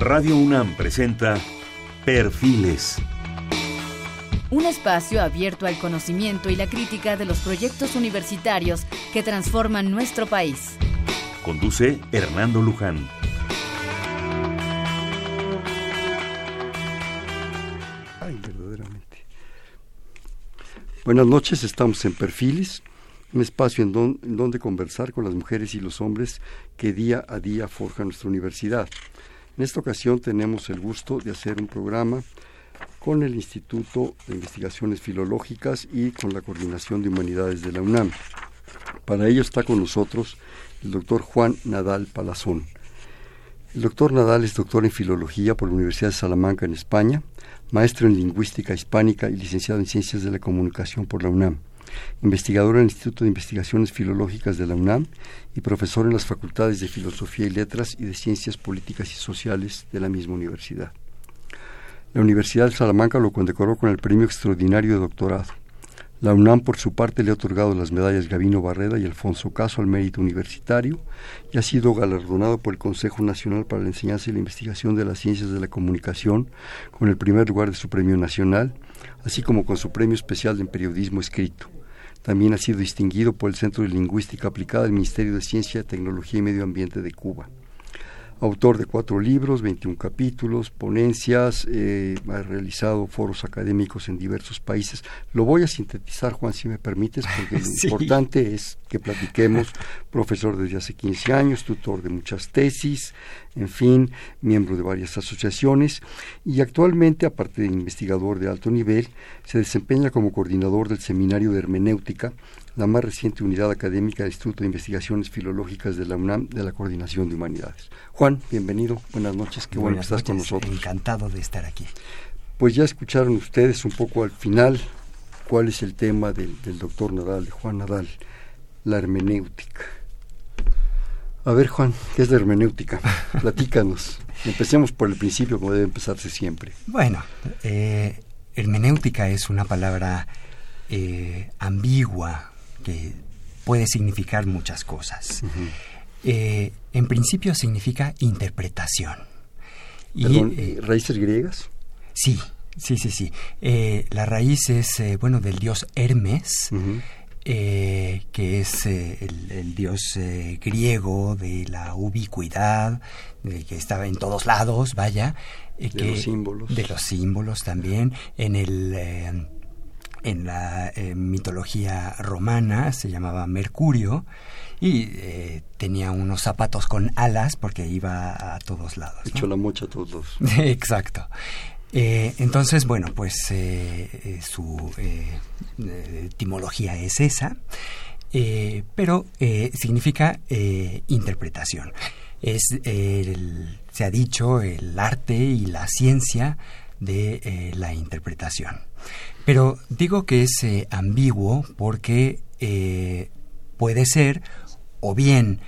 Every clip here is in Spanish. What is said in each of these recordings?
Radio UNAM presenta Perfiles. Un espacio abierto al conocimiento y la crítica de los proyectos universitarios que transforman nuestro país. Conduce Hernando Luján. Ay, verdaderamente. Buenas noches, estamos en Perfiles, un espacio en, don- en donde conversar con las mujeres y los hombres que día a día forjan nuestra universidad. En esta ocasión tenemos el gusto de hacer un programa con el Instituto de Investigaciones Filológicas y con la Coordinación de Humanidades de la UNAM. Para ello está con nosotros el doctor Juan Nadal Palazón. El doctor Nadal es doctor en Filología por la Universidad de Salamanca en España, maestro en Lingüística Hispánica y licenciado en Ciencias de la Comunicación por la UNAM, investigador en el Instituto de Investigaciones Filológicas de la UNAM y profesor en las Facultades de Filosofía y Letras y de Ciencias Políticas y Sociales de la misma universidad. La Universidad de Salamanca lo condecoró con el Premio Extraordinario de Doctorado. La UNAM, por su parte, le ha otorgado las medallas Gavino Barreda y Alfonso Caso al mérito universitario y ha sido galardonado por el Consejo Nacional para la Enseñanza y la Investigación de las Ciencias de la Comunicación con el primer lugar de su premio nacional, así como con su premio especial en periodismo escrito. También ha sido distinguido por el Centro de Lingüística Aplicada del Ministerio de Ciencia, Tecnología y Medio Ambiente de Cuba autor de cuatro libros, 21 capítulos, ponencias, eh, ha realizado foros académicos en diversos países. Lo voy a sintetizar, Juan, si me permites, porque lo importante es que platiquemos. Profesor desde hace 15 años, tutor de muchas tesis, en fin, miembro de varias asociaciones y actualmente, aparte de investigador de alto nivel, se desempeña como coordinador del Seminario de Hermenéutica, la más reciente unidad académica del Instituto de Investigaciones Filológicas de la UNAM de la Coordinación de Humanidades. Juan, bienvenido, buenas noches, qué bueno que estás con nosotros. Encantado de estar aquí. Pues ya escucharon ustedes un poco al final cuál es el tema del, del doctor Nadal, de Juan Nadal, la hermenéutica. A ver, Juan, ¿qué es la hermenéutica? Platícanos. Empecemos por el principio, como debe empezarse siempre. Bueno, eh, hermenéutica es una palabra eh, ambigua que puede significar muchas cosas. Eh, en principio significa interpretación. Y, Perdón, eh, ¿raíces griegas? sí, sí, sí, sí. Eh, la raíz es, eh, bueno, del dios Hermes. Eh, que es eh, el, el dios eh, griego de la ubicuidad, de que estaba en todos lados, vaya. eh, De que- los símbolos. De los símbolos también. En el... eh, en la eh, mitología romana se llamaba Mercurio y eh, tenía unos zapatos con alas porque iba a todos lados. ¿no? Hecho la mocha a todos. Exacto. Eh, entonces, bueno, pues eh, eh, su etimología es esa, pero significa interpretación. Es, el- se ha dicho, el arte y la ciencia de la interpretación. Pero digo que es ambiguo porque puede ser o bien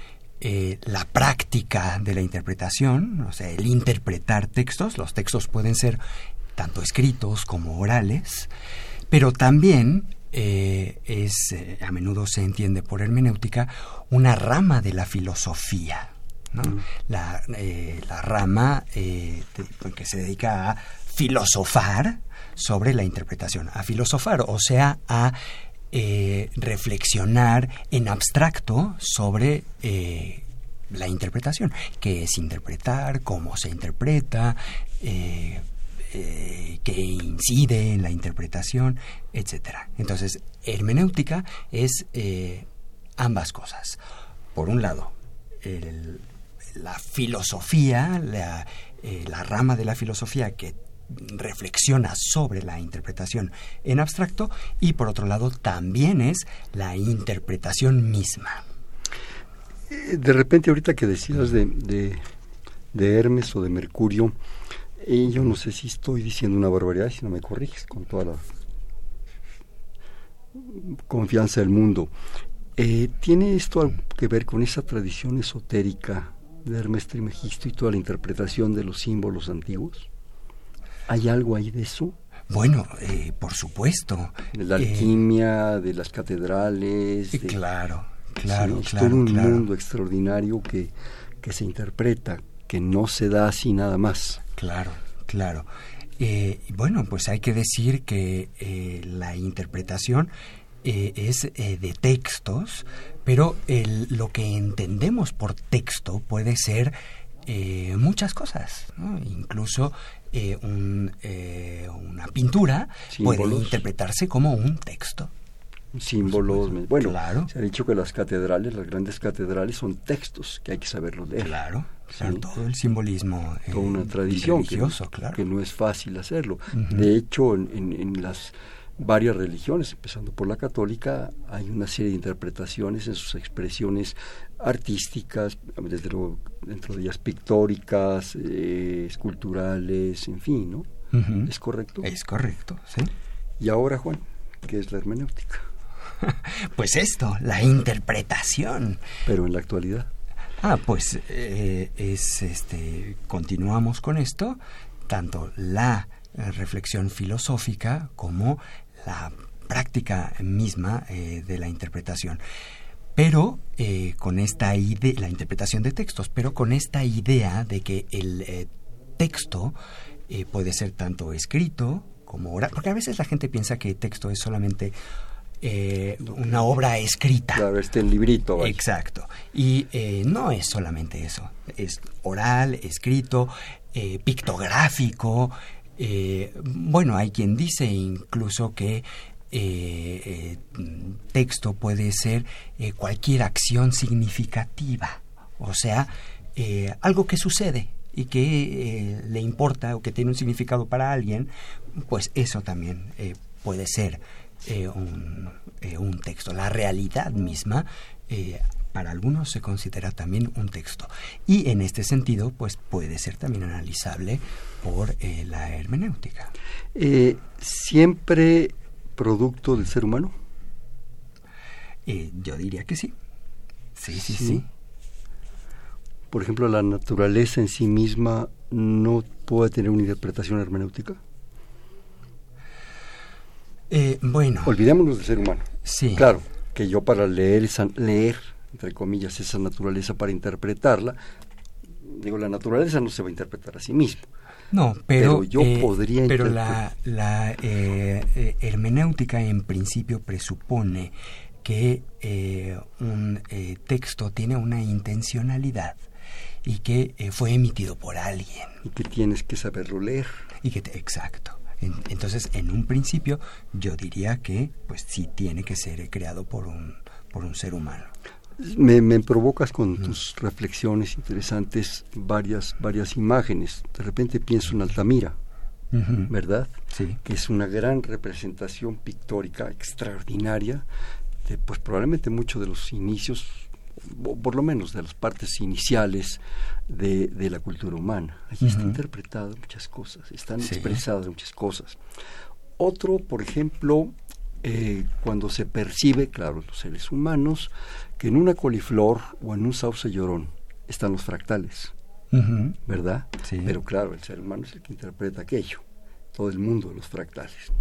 eh, la práctica de la interpretación, o sea, el interpretar textos, los textos pueden ser tanto escritos como orales, pero también eh, es, eh, a menudo se entiende por hermenéutica, una rama de la filosofía. ¿no? La, eh, la rama de- que se dedica a filosofar sobre la interpretación, a filosofar, o sea, a eh, reflexionar en abstracto sobre eh, la interpretación, qué es interpretar, cómo se interpreta, eh, qué incide en la interpretación, etcétera. Entonces, hermenéutica es ambas cosas. Por un lado, la filosofía, la rama de la filosofía que reflexiona sobre la interpretación en abstracto y por otro lado también es la interpretación misma. Eh, De repente, ahorita que decías de, de, Hermes o de Mercurio, eh, yo no sé si estoy diciendo una barbaridad, si no me corriges con toda la confianza del mundo. Eh, ¿Tiene esto algo que ver con esa tradición esotérica de Hermes Trismegisto y toda la interpretación de los símbolos antiguos? ¿Hay algo ahí de eso? Bueno, eh, por supuesto. De la Eh, alquimia, de las catedrales. eh, de- claro, claro, Sí, es claro, todo un claro. mundo extraordinario que, que se interpreta. que no se da así nada más. Claro, claro. Eh, bueno, pues hay que decir que eh, la interpretación eh, es de textos, pero el, lo que entendemos por texto puede ser muchas cosas, incluso un, una pintura puede interpretarse como un texto símbolos. Bueno, se ha dicho que las catedrales, las grandes catedrales, son textos que hay que saberlos leer. Claro, todo el simbolismo. Toda una eh, tradición que, claro. que no es fácil hacerlo. De hecho, en, en, las varias religiones, empezando por la católica, hay una serie de interpretaciones en sus expresiones artísticas, desde luego dentro de ellas pictóricas, eh, esculturales, en fin, ¿no? ¿Es correcto? Es correcto, sí. Y ahora, Juan, ¿qué es la hermenéutica? pues esto, la interpretación. Pero en la actualidad. Ah, pues eh, es este continuamos con esto, tanto la eh, reflexión filosófica como la práctica misma eh, de la interpretación. Pero con esta idea, la interpretación de textos, pero con esta idea de que el texto puede ser tanto escrito como oral, porque a veces la gente piensa que texto es solamente eh, una obra escrita. Claro, este librito. Exacto. Y eh, no es solamente eso, es oral, escrito, eh, pictográfico. Bueno, hay quien dice incluso que texto puede ser cualquier acción significativa, o sea, algo que sucede y que le importa o que tiene un significado para alguien, pues eso también puede ser eh, eh, un, texto. La realidad misma, eh, para algunos se considera también un texto. Y en este sentido, pues puede ser también analizable por la hermenéutica. ¿Siempre producto del ser humano? yo diría que sí. Sí, sí, sí. Por ejemplo, la naturaleza en sí misma no puede tener una interpretación hermenéutica. Eh, bueno. Olvidémonos del ser humano. Sí. Claro, que yo para leer, leer, entre comillas, esa naturaleza, para interpretarla, digo, la naturaleza no se va a interpretar a sí mismo. No, pero, yo eh, podría Pero la, la eh, hermenéutica en principio presupone que un texto tiene una intencionalidad y que fue emitido por alguien. Y que tienes que saberlo leer. Y que exacto. Entonces, en un principio, yo diría que, pues sí, tiene que ser creado por un, por un ser humano. Me, provocas con tus reflexiones interesantes varias, varias imágenes. De repente pienso en Altamira, ¿verdad? Sí. Que es una gran representación pictórica extraordinaria de, pues probablemente muchos de los inicios por lo menos de las partes iniciales de, de la cultura humana. Allí está interpretado muchas cosas, están expresadas muchas cosas. Otro, por ejemplo, eh, cuando se percibe, claro, los seres humanos, que en una coliflor o en un sauce llorón están los fractales, ¿verdad? Pero claro, el ser humano es el que interpreta aquello, todo el mundo de los fractales.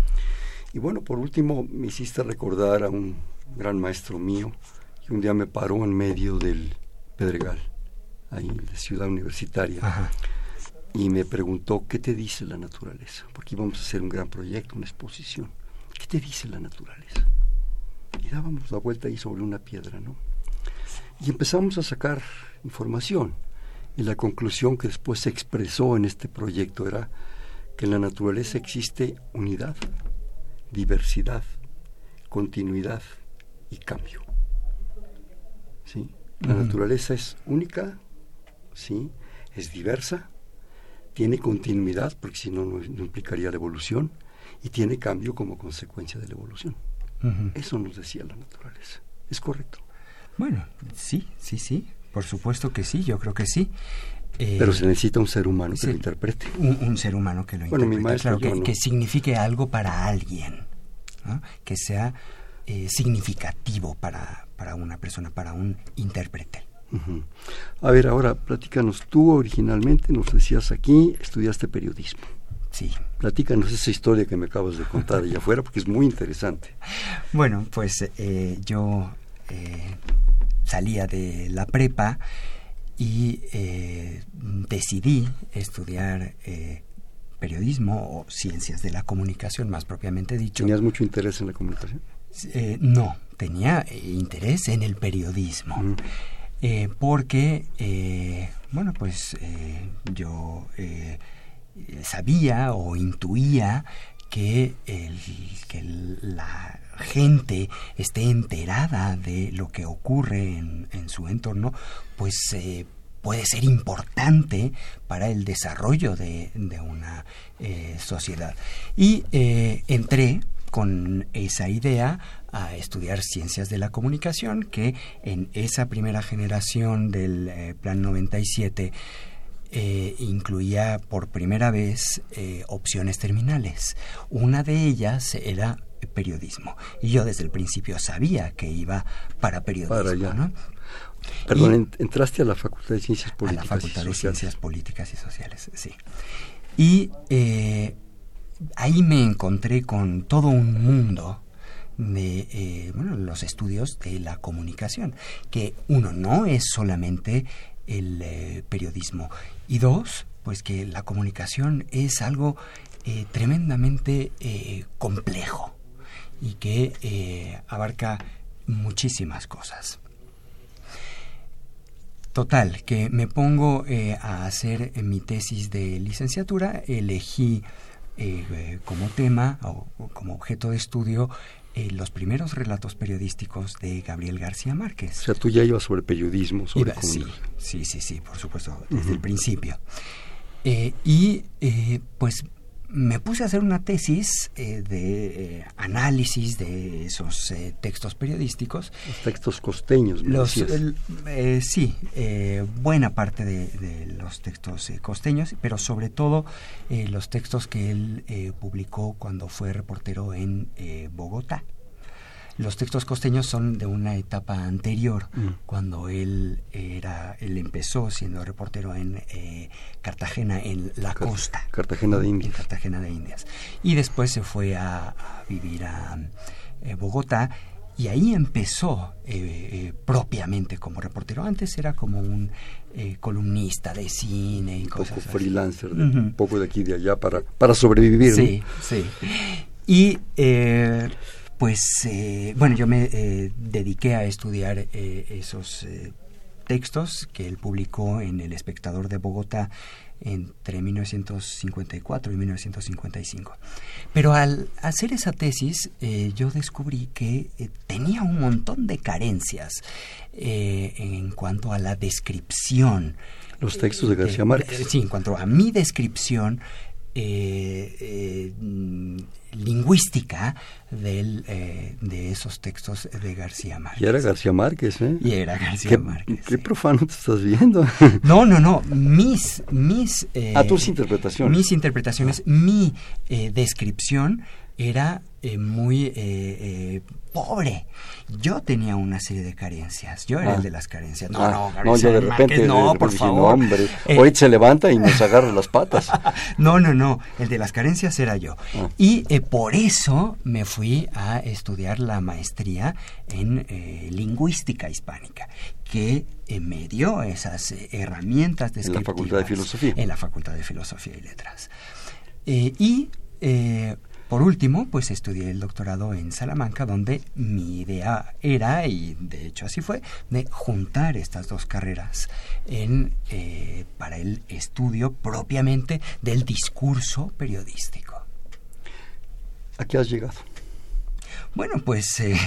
Y bueno, por último, me hiciste recordar a un gran maestro mío, un día me paró en medio del Pedregal, ahí en la ciudad universitaria, y me preguntó, ¿qué te dice la naturaleza? Porque íbamos a hacer un gran proyecto, una exposición. ¿Qué te dice la naturaleza? Y dábamos la vuelta ahí sobre una piedra, ¿no? Y empezamos a sacar información. Y la conclusión que después se expresó en este proyecto era que en la naturaleza existe unidad, diversidad, continuidad y cambio. ¿sí? La naturaleza es única, ¿sí? es diversa, tiene continuidad, porque si no, no implicaría la evolución, y tiene cambio como consecuencia de la evolución. Eso nos decía la naturaleza. ¿Es correcto? Bueno, sí, sí, sí. Por supuesto que sí, yo creo que sí. Eh, Pero se necesita un ser humano que lo interprete. Un, ser humano que lo interprete. claro, que, signifique algo para alguien, que sea eh, significativo para, para una persona, para un intérprete. A ver, ahora platícanos, tú originalmente nos decías aquí, estudiaste periodismo. Sí. Platícanos esa historia que me acabas de contar allá afuera, porque es muy interesante. Bueno, pues eh, yo eh, salía de la prepa y eh, decidí estudiar periodismo o ciencias de la comunicación, más propiamente dicho. ¿Tenías mucho interés en la comunicación? no, tenía interés en el periodismo. porque, bueno, pues yo sabía o intuía que, que la gente esté enterada de lo que ocurre en, su entorno, pues eh, puede ser importante para el desarrollo de, una eh, sociedad. Y eh, entré con esa idea a estudiar ciencias de la comunicación, que en esa primera generación del Plan 97 eh, incluía por primera vez eh, opciones terminales. Una de ellas era periodismo. Y yo desde el principio sabía que iba para periodismo. Perdón, entraste a la Facultad de Ciencias Políticas. A la Facultad de Ciencias Políticas y Sociales, sí. Y eh, ahí me encontré con todo un mundo de bueno, los estudios de la comunicación, que uno no es solamente el periodismo, y dos, pues que la comunicación es algo eh, tremendamente eh, complejo y que eh, abarca muchísimas cosas. Total, que me pongo a hacer mi tesis de licenciatura, elegí como tema o como objeto de estudio los primeros relatos periodísticos de Gabriel García Márquez. O sea, tú ya ibas sobre periodismo, sobre sí, sí, sí, sí, por supuesto, desde el principio. Eh, y eh, pues me puse a hacer una tesis eh, de análisis de esos textos periodísticos. Los textos costeños, los, Sí, buena parte de, de los textos costeños, pero sobre todo los textos que él publicó cuando fue reportero en Bogotá. Los textos costeños son de una etapa anterior, mm. cuando él era, él empezó siendo reportero en eh, Cartagena, en la costa. Cartagena de Indias. Cartagena de Indias. Y después se fue a, vivir a eh, Bogotá y ahí empezó eh, propiamente como reportero. Antes era como un columnista de cine y un cosas poco freelancer, un poco de aquí y de allá para, para sobrevivir. Sí, sí. Y pues eh, bueno, yo me eh, dediqué a estudiar eh, esos textos que él publicó en El Espectador de Bogotá entre 1954 y 1955. Pero al hacer esa tesis yo descubrí que tenía un montón de carencias en cuanto a la descripción. Los textos de García Márquez. sí, en cuanto a mi descripción eh, eh, lingüística del, eh, de esos textos de García Márquez. Y era García Márquez, ¿eh? Y era García Márquez. Qué profano te estás viendo. No, no, no. Mis, mis. a tus interpretaciones. Mis interpretaciones, mi descripción era muy pobre. Yo tenía una serie de carencias. Yo era el ah. de las carencias. No, ah, no, no, yo de repente, no, por favor. hombre, eh, hoy se levanta y nos agarra las patas. no, no, no. El de las carencias era yo. Ah. Y eh, por eso me fui a estudiar la maestría en eh, lingüística hispánica, que me dio esas herramientas descriptivas. En la Facultad de Filosofía. En la Facultad de Filosofía y Letras. y por último, pues estudié el doctorado en Salamanca, donde mi idea era, y de hecho así fue, de juntar estas dos carreras en, eh, para el estudio propiamente del discurso periodístico. ¿A qué has llegado? Bueno, pues eh,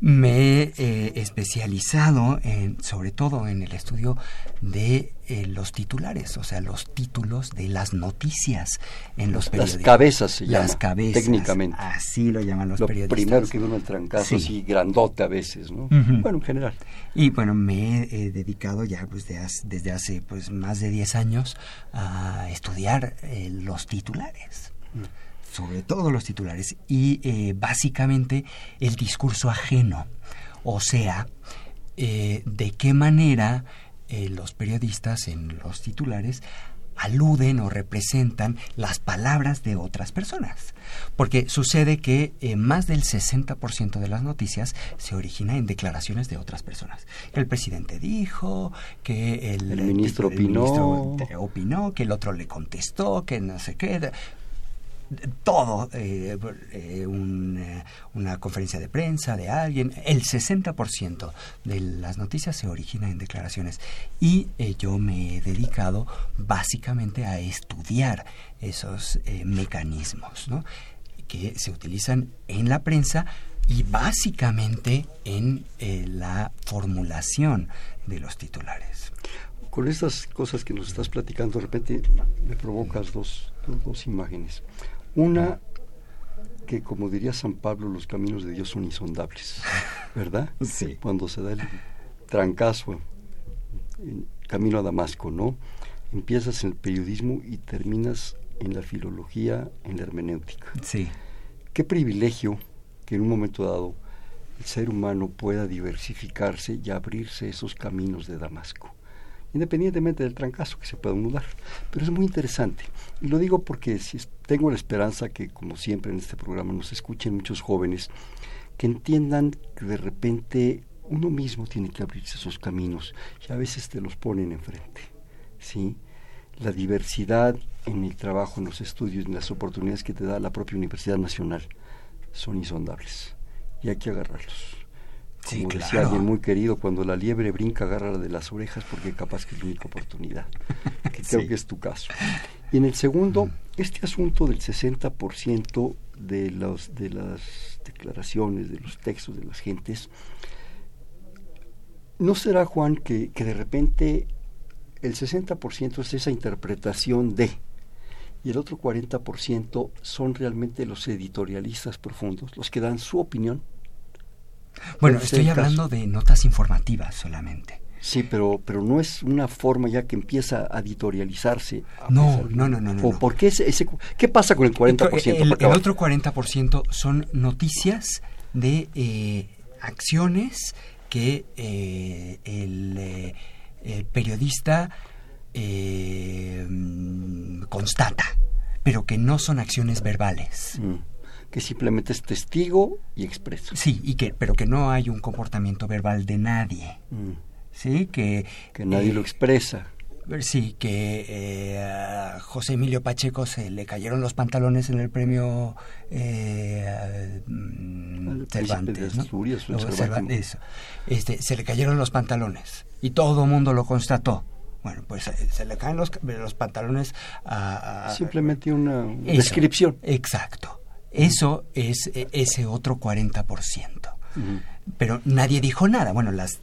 me he eh, especializado en, sobre todo en el estudio de eh, los titulares, o sea, los títulos de las noticias en los periódicos. Las cabezas se Las cabezas. Técnicamente. Así lo llaman los lo periodistas. primero que uno entra en caso, así grandote a veces, ¿no? Bueno, en general. Y bueno, me he dedicado ya pues, desde hace pues, más de 10 años a estudiar los titulares. Mm sobre todo los titulares, y eh, básicamente el discurso ajeno, o sea, eh, de qué manera eh, los periodistas en los titulares aluden o representan las palabras de otras personas. Porque sucede que eh, más del 60% de las noticias se origina en declaraciones de otras personas. El presidente dijo, que el, ministro, opinó. opinó, que el otro le contestó, que no sé qué todo, eh, eh, una conferencia de prensa de alguien, el 60% de las noticias se origina en declaraciones. Y eh, yo me he dedicado básicamente a estudiar esos mecanismos que se utilizan en la prensa y básicamente en la formulación de los titulares. Con estas cosas que nos estás platicando, de repente me provocas dos, dos imágenes. Una, que como diría San Pablo, los caminos de Dios son insondables, ¿verdad? Sí. Cuando se da el trancazo en camino a Damasco, ¿no? Empiezas en el periodismo y terminas en la filología, en la hermenéutica. Sí. Qué privilegio que en un momento dado el ser humano pueda diversificarse y abrirse esos caminos de Damasco independientemente del trancazo que se pueda mudar. Pero es muy interesante. Y lo digo porque tengo la esperanza que, como siempre en este programa, nos escuchen muchos jóvenes que entiendan que de repente uno mismo tiene que abrirse esos caminos y a veces te los ponen enfrente. ¿sí? La diversidad en el trabajo, en los estudios, en las oportunidades que te da la propia Universidad Nacional son insondables y hay que agarrarlos. Como decía alguien muy querido, cuando la liebre brinca, agarra de las orejas porque capaz que es la única oportunidad, que creo que es tu caso. Y en el segundo, este asunto del 60% de, los, de las declaraciones, de los textos de las gentes, ¿no será, Juan, que, que de repente el 60% es esa interpretación de, y el otro 40% son realmente los editorialistas profundos, los que dan su opinión? Bueno, estoy hablando de notas informativas solamente. Sí, pero, pero no es una forma ya que empieza a editorializarse. no, no, no, no, no, ¿Por qué, ese, qué pasa con el 40%? El, el, otro 40% son noticias de eh, acciones que eh, el, eh, el, periodista constata, pero que no son acciones verbales. Mm que simplemente es testigo y expreso. Sí, y que, pero que no hay un comportamiento verbal de nadie. Mm. Sí, que... Que nadie lo eh, expresa. Sí, que eh, a José Emilio Pacheco se le cayeron los pantalones en el premio eh, mm, Cervantes, ¿no? eso. Este, se le cayeron los pantalones y todo el mundo lo constató. Bueno, pues se le caen los, los pantalones a... Simplemente una descripción. Exacto. Eso es e, ese otro 40%. Pero nadie dijo nada. Bueno, las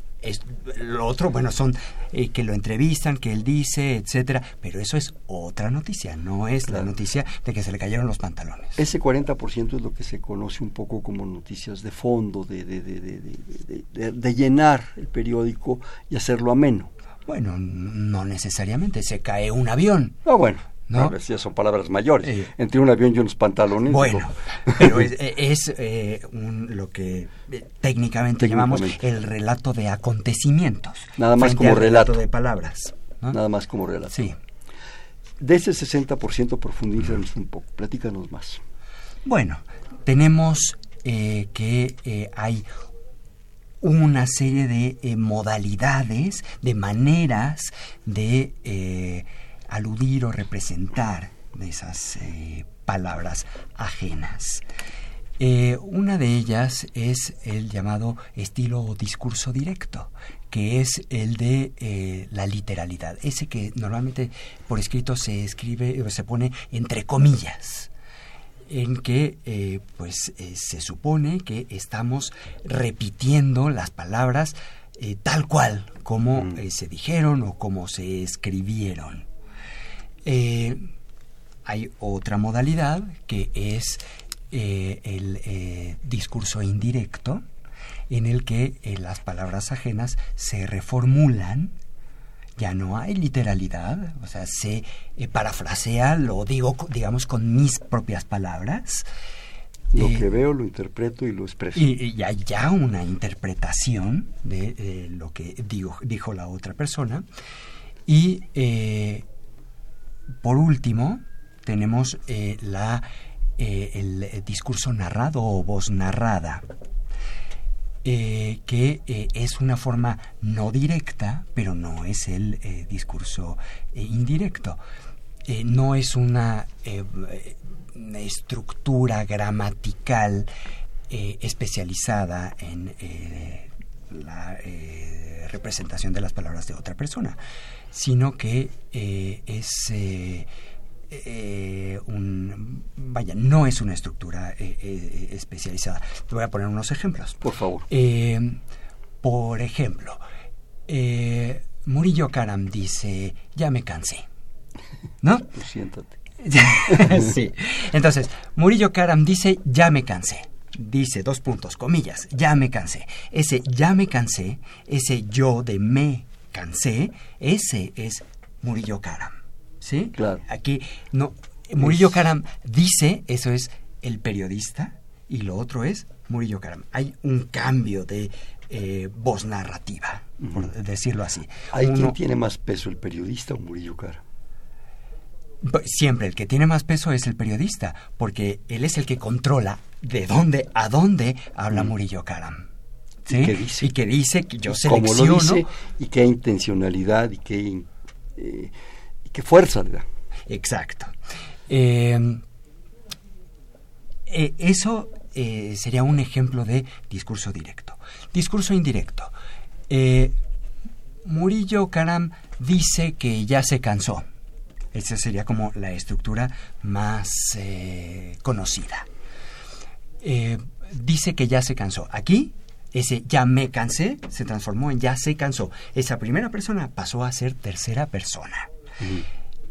lo otro, bueno, son eh, que lo entrevistan, que él dice, etcétera, pero eso es otra noticia, no es la noticia de que se le cayeron los pantalones. Ese 40% es lo que se conoce un poco como noticias de fondo, de, de, de, de, llenar el periódico y hacerlo ameno. Bueno, no necesariamente, se cae un avión. Ah, bueno. ¿No? son palabras mayores. Entre un avión y unos pantalones. Bueno, pero es, eh, lo que eh, técnicamente, llamamos el relato de acontecimientos. Nada más como relato. de palabras. Nada más como relato. Sí. De ese 60% profundízanos un poco, platícanos más. Bueno, tenemos eh, que hay una serie de modalidades, de maneras de aludir o representar de esas eh, palabras ajenas. Eh, una de ellas es el llamado estilo o discurso directo, que es el de eh, la literalidad, ese que normalmente por escrito se escribe o se pone entre comillas en que pues se supone que estamos repitiendo las palabras tal cual como mm. se dijeron o como se escribieron. Eh, hay otra modalidad que es eh, el eh, discurso indirecto, en el que las palabras ajenas se reformulan, ya no hay literalidad, o sea, se parafrasea, lo digo, digamos, con mis propias palabras. Lo que veo lo interpreto y lo expreso. Y, hay ya una interpretación de lo que dijo la otra persona. Y por último, tenemos la, el discurso narrado o voz narrada. que es una forma no directa, pero no es el discurso indirecto. no es una estructura gramatical especializada en la eh, representación de las palabras de otra persona, sino que eh, es eh, un vaya no es una estructura especializada. Te voy a poner unos ejemplos. Por favor. por ejemplo, Murillo Karam dice ya me cansé, ¿no? Siéntate. sí. Entonces, Murillo Karam dice ya me cansé dice dos puntos, comillas, ya me cansé. Ese ya me cansé, ese yo de me cansé, ese es Murillo Karam. ¿Sí? Claro. Aquí no Murillo Karam dice, eso es el periodista y lo otro es Murillo Karam. Hay un cambio de eh, voz narrativa, por decirlo así. ¿Hay quien tiene más peso, el periodista o Murillo Karam? Siempre el que tiene más peso es el periodista, porque él es el que controla de dónde a dónde habla mm. Murillo Karam. ¿sí? ¿Y, qué dice? y que dice que yo selecciono... Cómo lo dice y qué intencionalidad y qué, eh, y qué fuerza le da. Exacto. Em, eh, eso eh, sería un ejemplo de discurso directo. Discurso indirecto. Murillo Karam dice que ya se cansó. Esa sería como la estructura más conocida. Eh, dice que ya se cansó. Aquí, ese ya me cansé se transformó en ya se cansó. Esa primera persona pasó a ser tercera persona.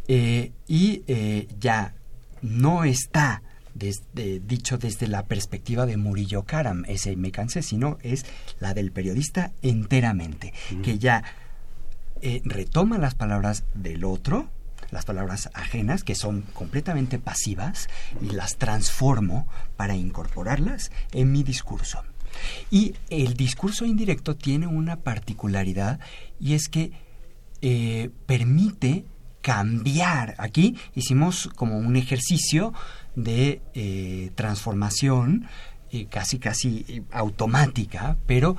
Eh, y eh, ya no está dicho desde la perspectiva de Murillo Karam, ese me cansé, sino es la del periodista enteramente, que ya retoma las palabras del otro, las palabras ajenas, que son completamente pasivas, y las transformo para incorporarlas en mi discurso. Y el discurso indirecto tiene una particularidad y es que eh, permite cambiar. Aquí hicimos como un ejercicio de eh, transformación eh, casi casi automática, pero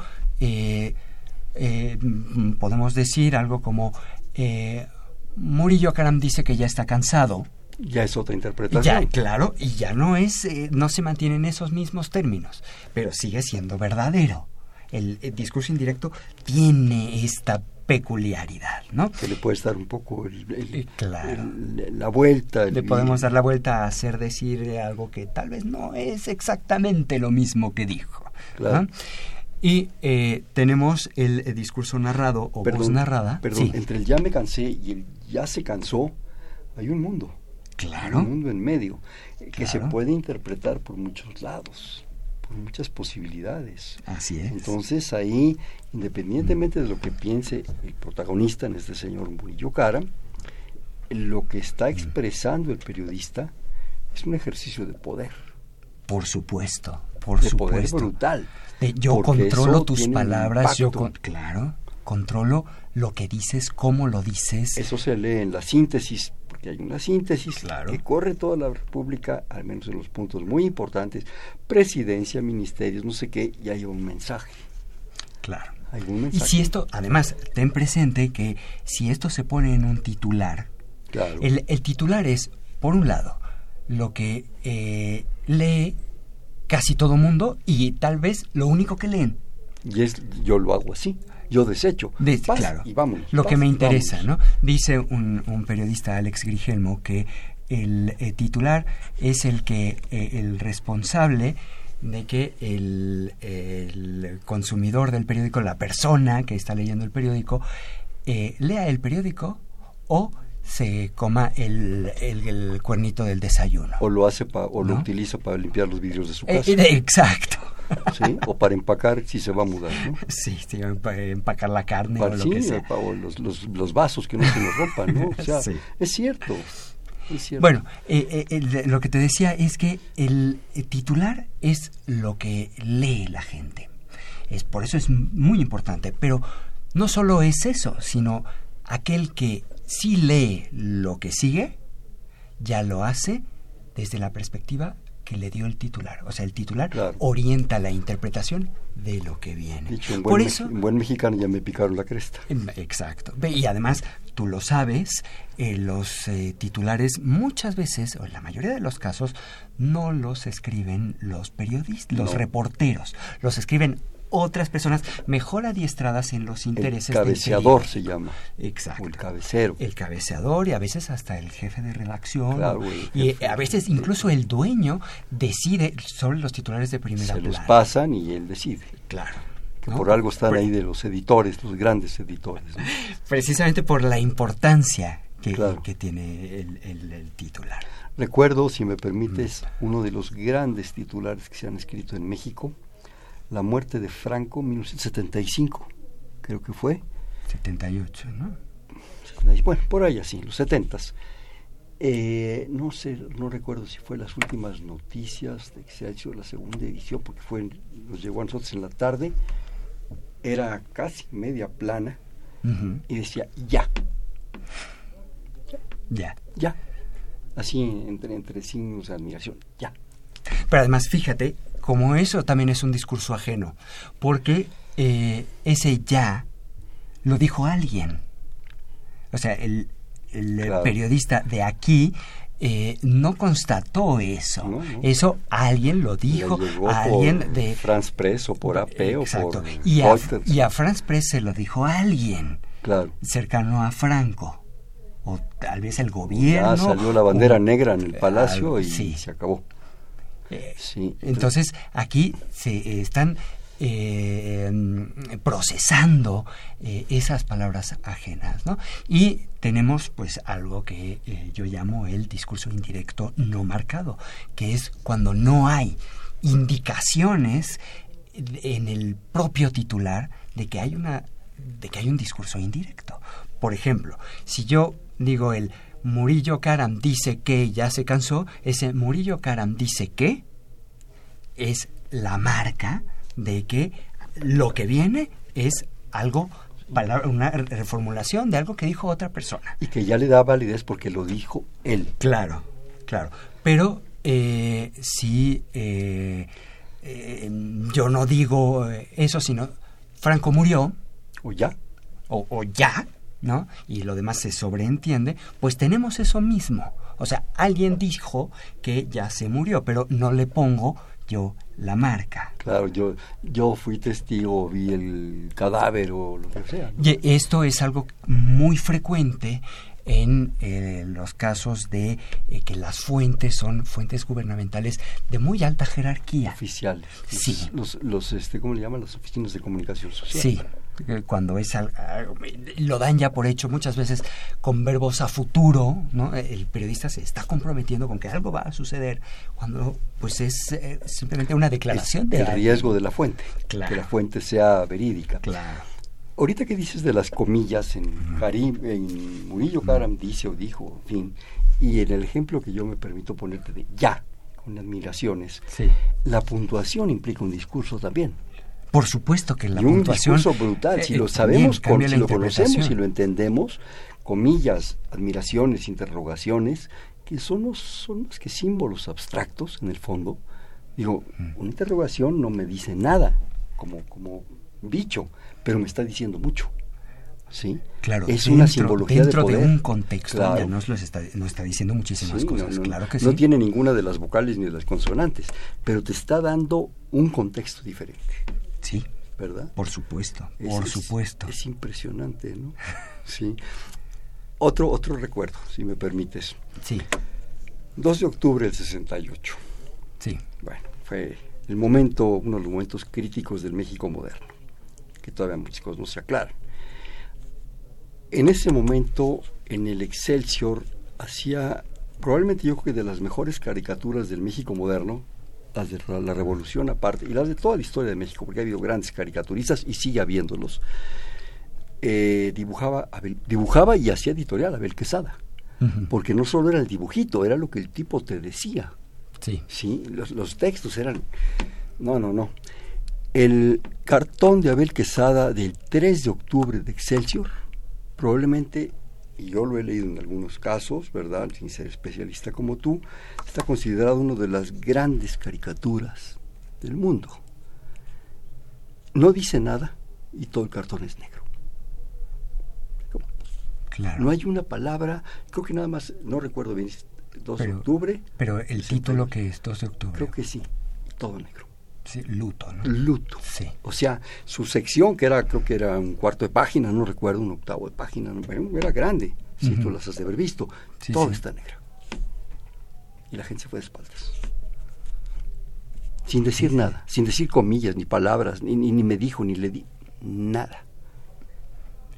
podemos decir algo como Murillo Karam dice que ya está cansado. Ya es otra interpretación. Ya, claro, y ya no es, eh, no se mantiene en esos mismos términos, pero sigue siendo verdadero. El, discurso indirecto tiene esta peculiaridad, ¿no? Que le puede dar un poco eh, la vuelta. le podemos dar la vuelta a hacer decir algo que tal vez no es exactamente lo mismo que dijo. Claro. Y eh, tenemos el, discurso narrado o voz narrada. Perdón, entre el ya me cansé y el ya se cansó, hay un mundo. Claro. un mundo en medio que se puede interpretar por muchos lados, por muchas posibilidades. Así es. Entonces ahí, independientemente de lo que piense el protagonista, en este señor Murillo Cara, lo que está expresando el periodista es un ejercicio de poder. Por supuesto, por de poder brutal. yo controlo tus palabras, yo claro, controlo lo que dices, cómo lo dices. Eso se lee en la síntesis, porque hay una síntesis que corre toda la República, al menos en los puntos muy importantes, presidencia, ministerios, no sé qué, y hay un mensaje. Claro. Y si esto, además, ten presente que si esto se pone en un titular, el, titular es, por un lado, lo que eh, lee casi todo mundo y tal vez lo único que leen. Y es, yo lo hago así yo desecho. claro. Y. Lo que me interesa, ¿no? Dice un, un, periodista, Alex Grigelmo, que el, eh, titular es el que eh, el responsable de que el, el, consumidor del periódico, la persona que está leyendo el periódico, eh, lea el periódico o se coma el, el, cuernito del desayuno. O lo hace o lo utiliza para limpiar los vidrios de su casa. exacto. ¿Sí? O para empacar si se va a mudar, ¿no? Sí, sí empacar la carne o lo que sea. O los, los, los, vasos que no se nos rompan, ¿no? O sea, es cierto. Es cierto. Bueno, eh, eh, lo que te decía es que el, titular es lo que lee la gente. Es, por eso es muy importante. Pero no solo es eso, sino aquel que sí lee lo que sigue, ya lo hace desde la perspectiva que le dio el titular. O sea, el titular Claro. orienta la interpretación de lo que viene. Dicho en Por eso, en buen mexicano ya me picaron la cresta. Exacto. Y además, tú lo sabes, eh, los eh, titulares muchas veces, o en la mayoría de los casos, no los escriben los periodistas, los reporteros. Los escriben otras personas mejor adiestradas en los intereses El cabeceador se llama. Exacto. O el cabecero. El cabeceador y a veces hasta el jefe de redacción. Claro, y a veces incluso el dueño decide sobre los titulares de primera Se los pasan y él decide. Claro. Que ¿no? por algo están ahí de los editores, los grandes editores. ¿no? Precisamente por la importancia que, Claro. que tiene el, el- el titular. Recuerdo, si me permites, Mm. uno de los grandes titulares que se han escrito en México, la muerte de Franco, 1975, creo que fue. 78, ¿no? Bueno, por ahí así, los 70s. Eh, no sé, no recuerdo si fue las últimas noticias de que se ha hecho la segunda edición, porque fue, nos llegó a nosotros en la tarde, era casi media plana y decía ya, Ya. ya, así entre, entre signos de admiración, ya. Pero además, fíjate, como eso también es un discurso ajeno, porque eh, ese ya lo dijo alguien. O sea, el, el, eh, Claro. periodista de aquí eh, no constató eso. No, no. Eso alguien lo dijo, alguien de... France Press o por AP o Exacto. por Y a, y a Franz Press se lo dijo alguien Claro. cercano a Franco. O tal vez el gobierno. Ya salió la bandera o- negra en el palacio algo, y sí. se acabó. Entonces, aquí se eh, están eh, procesando eh, esas palabras ajenas, ¿no? Y tenemos, pues, algo que yo llamo el discurso indirecto no marcado, que es cuando no hay indicaciones en el propio titular de que hay una de que hay un discurso indirecto. Por ejemplo, si yo digo el Murillo Karam dice que ya se cansó, ese Murillo Karam dice que es la marca de que lo que viene es algo, una reformulación de algo que dijo otra persona. Y que ya le da validez porque lo dijo él. Claro, claro. Pero eh, si eh, eh, yo no digo eso, sino Franco murió, O ya. o, o ya, ¿no? Y lo demás se sobreentiende, pues tenemos eso mismo. O sea, alguien dijo que ya se murió, pero no le pongo yo la marca. Claro, yo, yo fui testigo, vi el cadáver o lo que sea. ¿no? Y esto es algo muy frecuente en eh, los casos de eh, que las fuentes son fuentes gubernamentales de muy alta jerarquía. Oficiales. Sí. Los, los, este, ¿cómo le llaman? Las oficinas de comunicación social. Sí, cuando es lo dan ya por hecho muchas veces con verbos a futuro, ¿no? El periodista se está comprometiendo con que algo va a suceder cuando pues es eh, simplemente una declaración de el algo. riesgo de la fuente. Claro. Que la fuente sea verídica. Claro. Ahorita que dices de las comillas en Karim, en Murillo Karam dice o dijo, en fin, y en el ejemplo que yo me permito ponerte de ya, con admiraciones, Sí. la puntuación implica un discurso también. Por supuesto que la y un puntuación discurso brutal, si eh, lo eh, sabemos, con- si lo conocemos y lo entendemos, comillas, admiraciones, interrogaciones, que son los, son más que símbolos abstractos en el fondo. Digo, Mm. una interrogación no me dice nada como, como bicho, pero me está diciendo mucho. ¿Sí? Claro, es dentro, una simbología dentro de un contexto Claro. ya nos, los está, nos está diciendo muchísimas Sí, no, cosas, no, claro que no sí. tiene ninguna de las vocales ni de las consonantes, pero te está dando un contexto diferente, Sí, ¿verdad? por supuesto, Es- por es- supuesto. Es impresionante, ¿no? Sí. Otro, otro recuerdo, si me permites. Sí, 2 de octubre del 68. sí. Bueno, fue el momento, uno de los momentos críticos del México moderno, que todavía muchas cosas no se aclaran. En ese momento, en el Excelsior, hacía probablemente yo creo que de las mejores caricaturas del México moderno, las de la, Revolución aparte, y las de toda la historia de México, porque ha habido grandes caricaturistas y sigue habiéndolos. Eh, dibujaba, Abel- dibujaba y hacía editorial Abel Quesada, porque no solo era el dibujito, era lo que el tipo te decía. Sí, Sí, los, los textos eran... No, no, no. El cartón de Abel Quesada del 3 de octubre de Excelsior probablemente y yo lo he leído en algunos casos, ¿verdad? Sin ser especialista como tú, está considerado una de las grandes caricaturas del mundo. No dice nada y todo el cartón es negro. Claro. No hay una palabra, creo que nada más, no recuerdo bien, 2 de octubre. Pero el título que es 2 de octubre. Creo que sí, todo negro. Sí, luto, ¿no? Luto. Sí. O sea, su sección, que era, creo que era un cuarto de página, no recuerdo, un octavo de página, no, era grande, si tú las has de haber visto. todo está negro. Y la gente se fue de espaldas. Sin decir nada, sin decir comillas, ni palabras, ni, ni, me dijo, ni le di, nada.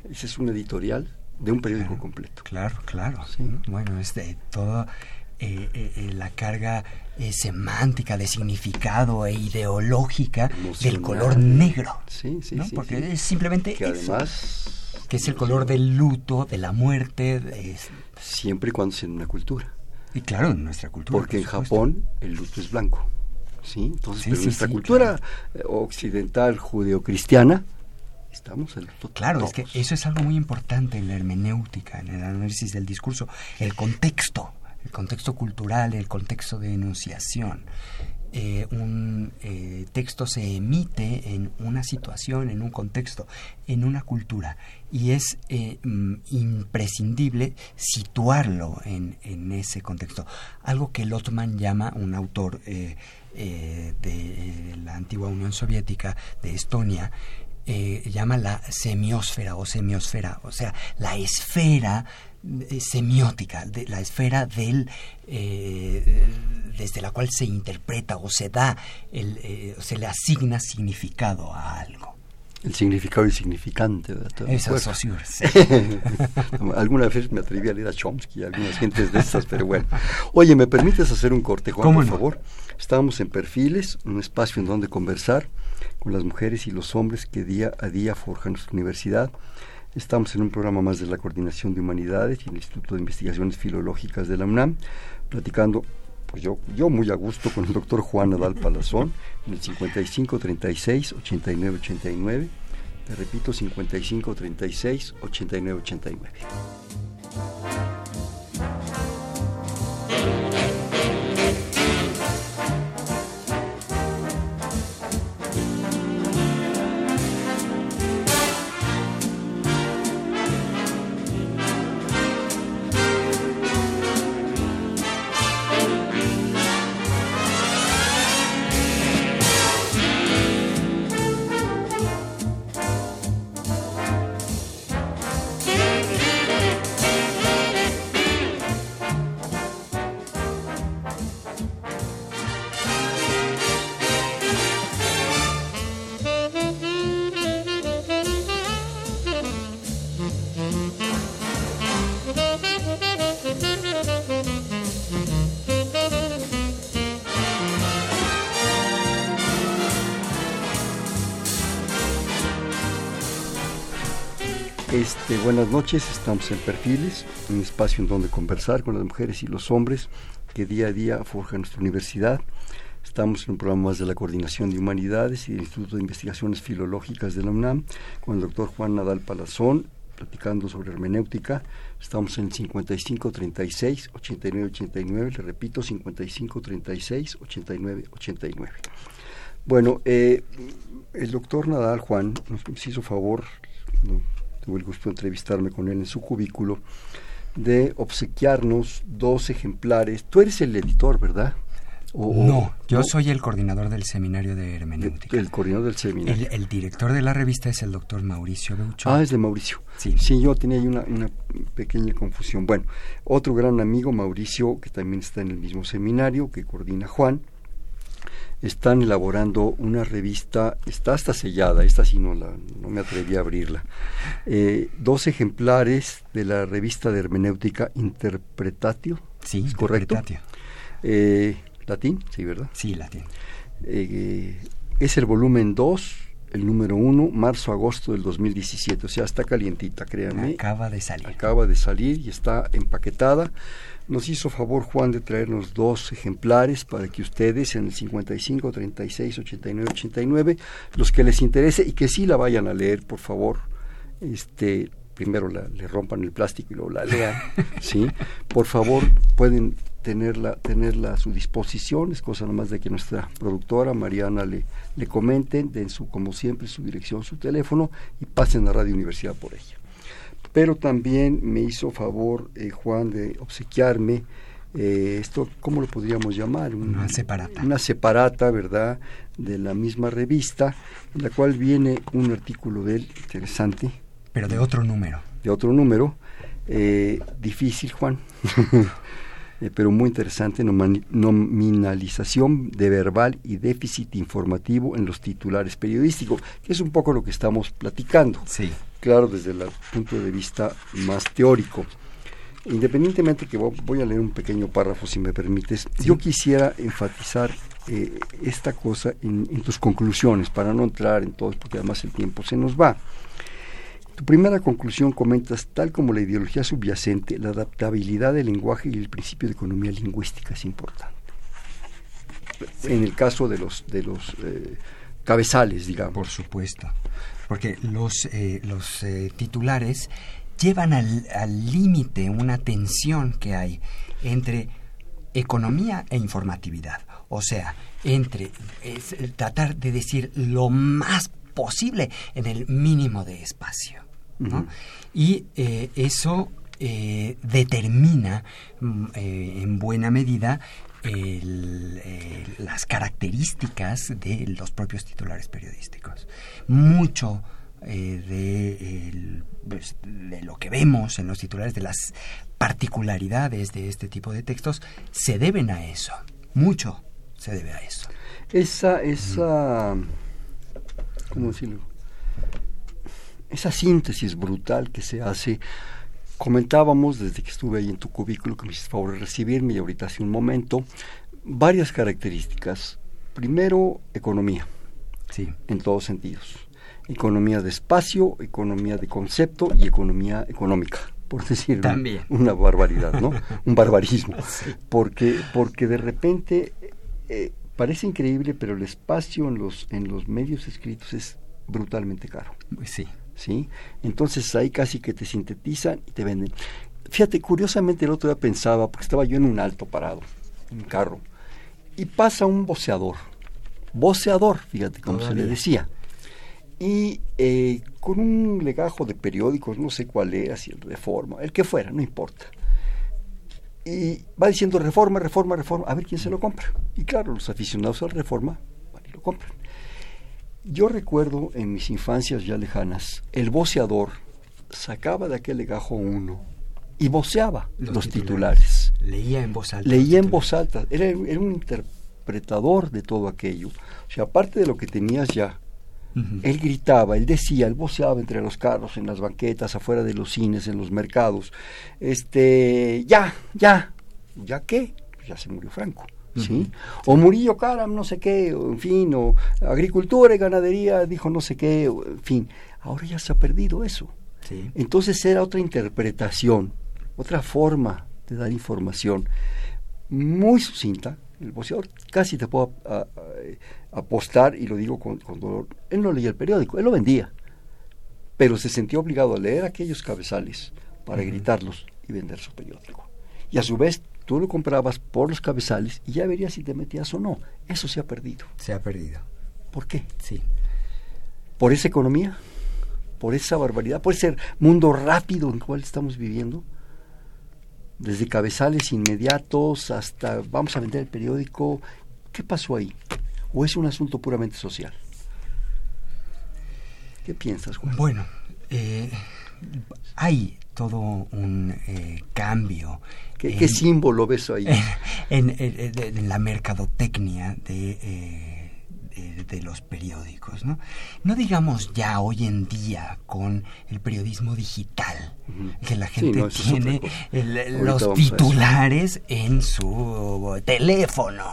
Ese es un editorial de un periódico completo. Claro, claro. Bueno, es de todo eh, eh, eh, la carga semántica, de significado e ideológica del color negro. Sí, sí, ¿no? Porque es simplemente que además que es el color del luto, de la muerte. Siempre y cuando sea en una cultura. Y claro, en nuestra cultura. Porque en Japón el luto es blanco. ¿sí? Entonces, pero en nuestra cultura occidental judeocristiana estamos en. Claro, es que eso es algo muy importante en la hermenéutica, en el análisis del discurso, el contexto el contexto cultural, el contexto de enunciación. Eh, un eh, texto se emite en una situación, en un contexto, en una cultura, y es eh, mm, imprescindible situarlo en, en, ese contexto. Algo que Lotman llama, un autor de la antigua Unión Soviética, de Estonia, llama la semiosfera o semiosfera, o sea, la esfera semiótica, de la esfera del eh, desde la cual se interpreta o se da, el, eh, se le asigna significado a algo. El significado y significante Eso es Alguna vez me atreví a leer a Chomsky y algunas gentes de estas, pero bueno. Oye, ¿me permites hacer un corte, Juan, por favor? Estábamos en Perfiles, un espacio en donde conversar con las mujeres y los hombres que día a día forjan nuestra universidad. Estamos en un programa más de la Coordinación de Humanidades y el Instituto de Investigaciones Filológicas de la UNAM, platicando, pues yo, yo muy a gusto con el doctor Juan Nadal Palazón, en el 55 36 89 89. Te repito, 55 36 89 89. Este, buenas noches, estamos en Perfiles, un espacio en donde conversar con las mujeres y los hombres que día a día forjan nuestra universidad. Estamos en un programa más de la Coordinación de Humanidades y del Instituto de Investigaciones Filológicas de la UNAM con el doctor Juan Nadal Palazón, platicando sobre hermenéutica. Estamos en el 5536 8989, le repito, 5536 8989. Bueno, eh, el doctor Nadal Juan nos hizo favor, tuve el gusto de entrevistarme con él en su cubículo, de obsequiarnos dos ejemplares. Tú eres el editor, ¿verdad? no, yo soy el coordinador del seminario de hermenéutica. El, coordinador del seminario. El, director de la revista es el doctor Mauricio Beucho. Ah, es de Mauricio. Sí. Sí, yo tenía ahí una, una, pequeña confusión. Bueno, otro gran amigo, Mauricio, que también está en el mismo seminario, que coordina Juan, están elaborando una revista, está hasta sellada, esta sí no, la, no me atreví a abrirla, eh, dos ejemplares de la revista de hermenéutica Interpretatio, sí, ¿es correcto? Eh, latín, sí, ¿verdad? Sí, latín. Eh, es el volumen 2, el número 1, marzo-agosto del 2017, o sea, está calientita, créanme. Acaba de salir. Acaba de salir y está empaquetada. Nos hizo favor Juan de traernos dos ejemplares para que ustedes en el 55, 36, 89, 89, los que les interese y que sí la vayan a leer, por favor, este, primero le rompan el plástico y luego la lean, ¿sí? Por favor, pueden tenerla, tenerla a su disposición, es cosa nomás de que nuestra productora Mariana le, le comenten, den su, como siempre, su dirección, su teléfono y pasen a Radio Universidad por ella. Pero también me hizo favor eh, Juan de obsequiarme eh, esto, ¿cómo lo podríamos llamar? una separata. Una separata, ¿verdad? De la misma revista, en la cual viene un artículo de él interesante. Pero de otro número. De otro número. Eh, difícil, Juan. Eh, pero muy interesante, nominalización de verbal y déficit informativo en los titulares periodísticos, que es un poco lo que estamos platicando. Sí. Claro, desde el punto de vista más teórico. Independientemente que voy a leer un pequeño párrafo, si me permites, yo quisiera enfatizar eh, esta cosa en, tus conclusiones, para no entrar en todo, porque además el tiempo se nos va. Tu primera conclusión comentas, tal como la ideología subyacente, la adaptabilidad del lenguaje y el principio de economía lingüística es importante. En el caso de los, de los eh, cabezales, digamos. Por supuesto, porque los, eh, los titulares llevan al límite una tensión que hay entre economía e informatividad. O sea, entre tratar de decir lo más posible en el mínimo de espacio. Y eh, eso eh, determina mm, eh, en buena medida las características de los propios titulares periodísticos. Mucho de, pues, de, lo que vemos en los titulares, de las particularidades de este tipo de textos, se deben a eso. Mucho se debe a eso. Esa, esa, ¿cómo decirlo? Esa síntesis brutal que se hace comentábamos desde que estuve ahí en tu cubículo que me hiciste favor de recibirme y ahorita hace un momento varias características. Primero, economía. Sí. En todos sentidos economía de espacio, economía de concepto y economía económica, por decir una barbaridad, ¿no? Un barbarismo. Porque, porque de repente eh, parece increíble, pero el espacio en los, en los medios escritos es brutalmente caro. Sí. ¿Sí? Entonces ahí casi que te sintetizan y te venden. Fíjate, curiosamente el otro día pensaba, porque estaba yo en un alto parado, en un carro, y pasa un voceador, voceador, fíjate cómo se le decía, y eh, con un legajo de periódicos, no sé cuál era, si el Reforma, el que fuera, no importa. Y va diciendo Reforma, Reforma, Reforma, a ver quién se lo compra. Y claro, los aficionados al Reforma van y lo compran. Yo recuerdo en mis infancias ya lejanas, el voceador sacaba de aquel legajo uno y voceaba los, titulares. Leía en voz alta. Leía en voz alta. Era, era un interpretador de todo aquello. O sea, aparte de lo que tenías ya él gritaba, él decía, él voceaba entre los carros, en las banquetas, afuera de los cines, en los mercados. Este, ya, ya, ¿ya qué? Ya se murió Franco. ¿Sí? O Murillo Caram, no sé qué, en fin, o agricultura y ganadería, dijo no sé qué, en fin. Ahora ya se ha perdido eso. Entonces era otra interpretación, otra forma de dar información muy sucinta, el boxeador casi te puedo apostar, y lo digo con, dolor, él no leía el periódico, él lo vendía, pero se sentía obligado a leer aquellos cabezales para gritarlos y vender su periódico. Y a su vez tú lo comprabas por los cabezales y ya verías si te metías o no. Eso se ha perdido. Se ha perdido. ¿Por qué? Sí. ¿Por esa economía? ¿Por esa barbaridad? ¿Por ese mundo rápido en el cual estamos viviendo? desde cabezales inmediatos hasta vamos a vender el periódico. ¿Qué pasó ahí? ¿O es un asunto puramente social? ¿Qué piensas, Juan? Bueno, eh, hay todo un eh, cambio. ¿Qué, símbolo ves ahí? En, la mercadotecnia de eh, de, los periódicos, ¿no? No digamos ya hoy en día con el periodismo digital, que la gente tiene los titulares en su teléfono.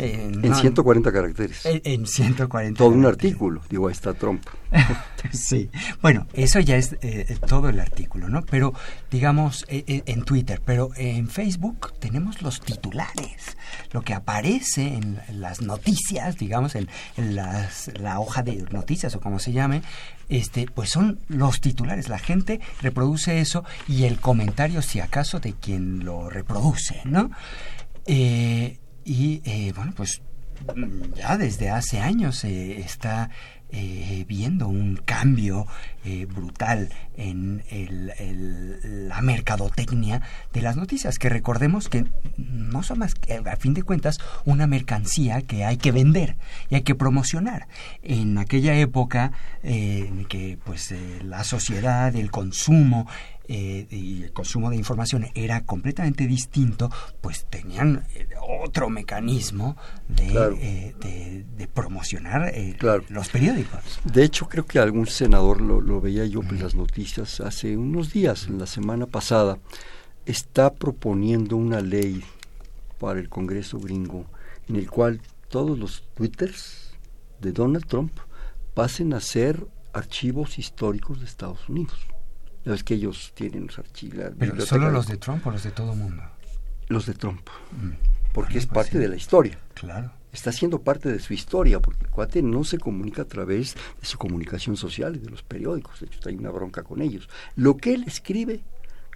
Eh, en no, 140 caracteres. En, en 140 Todo un caracteres. artículo. Digo, ahí está Trump. sí, bueno, eso ya es eh, todo el artículo, ¿no? Pero, digamos, eh, eh, en Twitter, pero en Facebook tenemos los titulares, lo que aparece en, en las noticias, digamos, en, en las, la hoja de noticias o como se llame, este, pues son los titulares. La gente reproduce eso y el comentario, si acaso, de quien lo reproduce, ¿no? Eh, y eh, bueno, pues mm, ya desde hace años se está eh, viendo un cambio eh, brutal en el- la mercadotecnia de las noticias, que recordemos que no son más que, a fin de cuentas, una mercancía que hay que vender y hay que promocionar. En aquella época eh, en que pues eh, la sociedad, el consumo eh, y el consumo de información era completamente distinto, pues tenían eh, otro mecanismo de, Claro. eh, de, de promocionar eh, Claro. los periódicos. De hecho, creo que algún senador, lo, lo veía yo en las noticias hace unos días, en la semana pasada, está proponiendo una ley para el Congreso gringo en el cual todos los twitters de Donald Trump pasen a ser archivos históricos de Estados Unidos. Ves que ellos tienen los archivos. Pero solo los de Trump o los de todo mundo. los de Trump, Mm, porque Bueno, es pues parte de la historia. Claro. está siendo parte de su historia, porque el cuate no se comunica a través de su comunicación social y de los periódicos, de hecho hay una bronca con ellos. Lo que él escribe,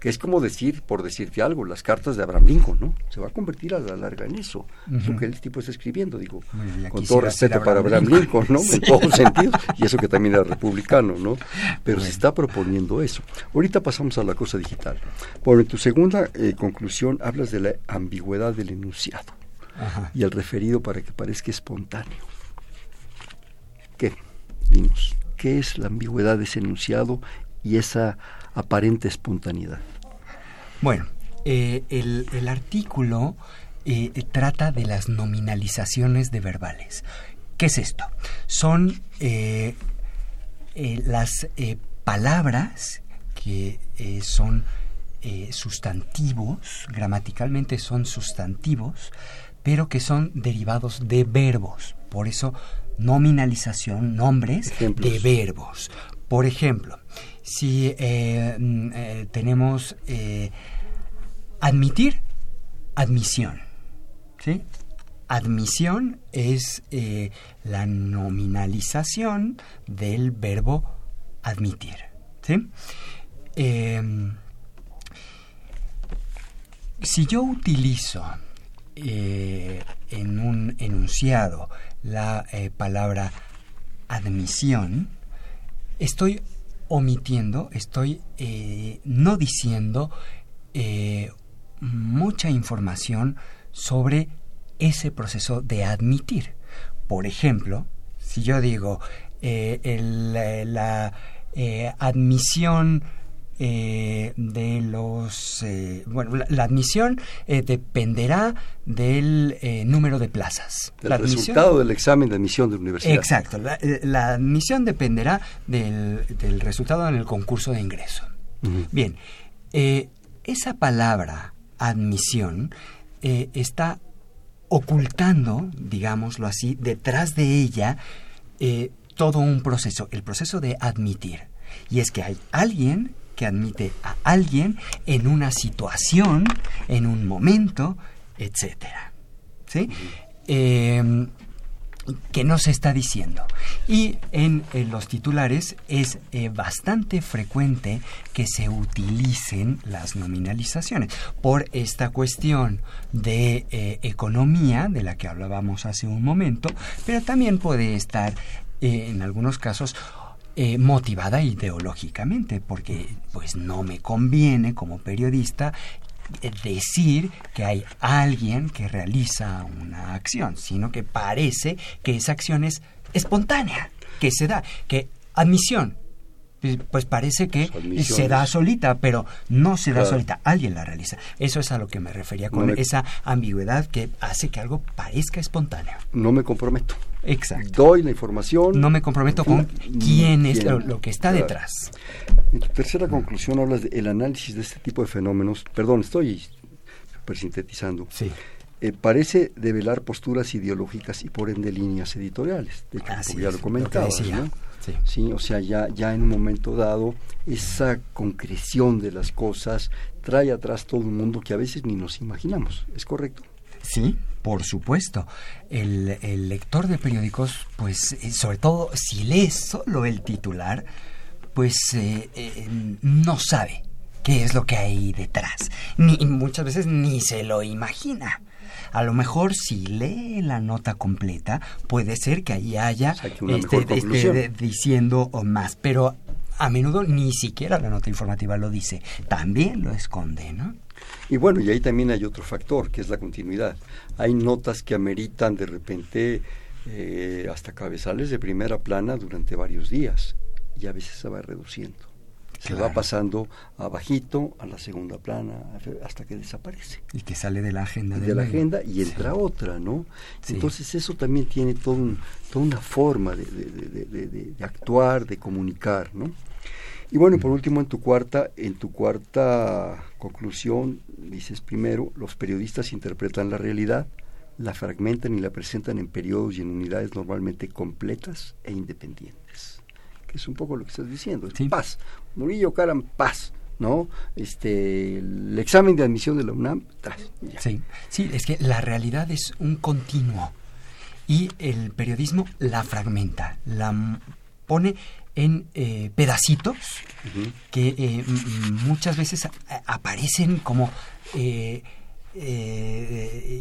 que es como decir, por decirte algo, las cartas de Abraham Lincoln, ¿no? Se va a convertir a la larga en eso, es lo que el tipo está escribiendo, digo, bien, con todo respeto para Abraham Lincoln, ¿no? Sí. En todos sentidos, y eso que también era republicano, ¿no? Pero se está proponiendo eso. Ahorita pasamos a la cosa digital. Bueno, en tu segunda eh, conclusión hablas de la ambigüedad del enunciado Ajá. y el referido para que parezca espontáneo. ¿Qué? Dinos, ¿qué es la ambigüedad de ese enunciado y esa aparente espontaneidad? Bueno, eh, el, el artículo eh, trata de las nominalizaciones de verbales. ¿Qué es esto? Son eh, las palabras que son sustantivos, gramaticalmente son sustantivos, pero que son derivados de verbos. Por eso, nominalización, nombres Ejemplos. de verbos. Por ejemplo, si eh, mm, eh, tenemos eh, admitir, admisión. ¿sí? Admisión es la nominalización del verbo admitir. ¿sí? Em, si yo utilizo en un enunciado la palabra admisión, estoy omitiendo, estoy eh, no diciendo eh, mucha información sobre ese proceso de admitir. Por ejemplo, si yo digo eh, la eh, admisión eh, de los eh, bueno la, la admisión eh, dependerá del eh, número de plazas El la admisión- resultado del examen de admisión de la universidad. Exacto. La, eh, la admisión dependerá del, del resultado en el concurso de ingreso. Bien, esa palabra admisión eh, está ocultando, digámoslo así, detrás de ella eh, todo un proceso, el proceso de admitir. Y es que hay alguien que admite a alguien en una situación, en un momento, etcétera. ¿Sí? Eh, que no se está diciendo. Y en, en los titulares es eh, bastante frecuente que se utilicen las nominalizaciones por esta cuestión de eh, economía de la que hablábamos hace un momento, pero también puede estar eh, en algunos casos eh, motivada ideológicamente, porque pues no me conviene como periodista eh, decir que hay alguien que realiza una acción, sino que parece que esa acción es espontánea, que se da, que admisión, pues- pues parece que se da solita, pero no se da Claro. solita, alguien la realiza. Eso es a lo que me refería con No me- esa ambigüedad que hace que algo parezca espontáneo. No me comprometo. Exacto. Doy la información. No me comprometo con quién es lo, lo que está Claro. detrás. En tu tercera conclusión hablas del análisis de este tipo de fenómenos. Perdón, estoy sintetizando. Sí. eh, parece develar posturas ideológicas y por ende líneas editoriales. De hecho, ya lo comentaba. ¿no? Sí. o sea, ya, ya en un momento dado, esa concreción de las cosas trae atrás todo un mundo que a veces ni nos imaginamos. ¿Es correcto? Sí, por supuesto. El, el lector de periódicos, pues, eh, sobre todo si lee solo el titular, pues eh, eh, no sabe qué es lo que hay detrás. Ni muchas veces ni se lo imagina. A lo mejor si lee la nota completa, puede ser que ahí haya este, este, diciendo más, pero a menudo ni siquiera la nota informativa lo dice, también lo esconde, ¿no? Y bueno, y ahí también hay otro factor, que es la continuidad. Hay notas que ameritan de repente eh, hasta cabezales de primera plana durante varios días y a veces se va reduciendo. Se va pasando abajito a la segunda plana hasta que desaparece. Y que sale de la agenda. De, la agenda y entra otra, ¿no? Entonces eso también tiene todo toda una forma de, de, actuar, de comunicar, ¿no? Y bueno, por último, en tu cuarta, en tu cuarta conclusión, dices primero, los periodistas interpretan la realidad, la fragmentan y la presentan en periodos y en unidades normalmente completas e independientes. Que es un poco lo que estás diciendo, es paz. Murillo Caram, paz. ¿no? Este, el examen de admisión de la UNAM, Sí, sí, es que la realidad es un continuo y el periodismo la fragmenta, la pone en eh, pedacitos que eh, muchas veces aparecen como eh,